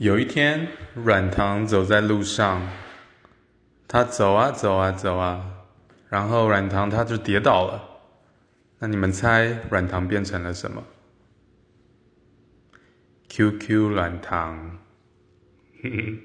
有一天，软糖走在路上，他走啊走啊走啊，然后软糖他就跌倒了。那你们猜软糖变成了什么？QQ 软糖。嘿嘿。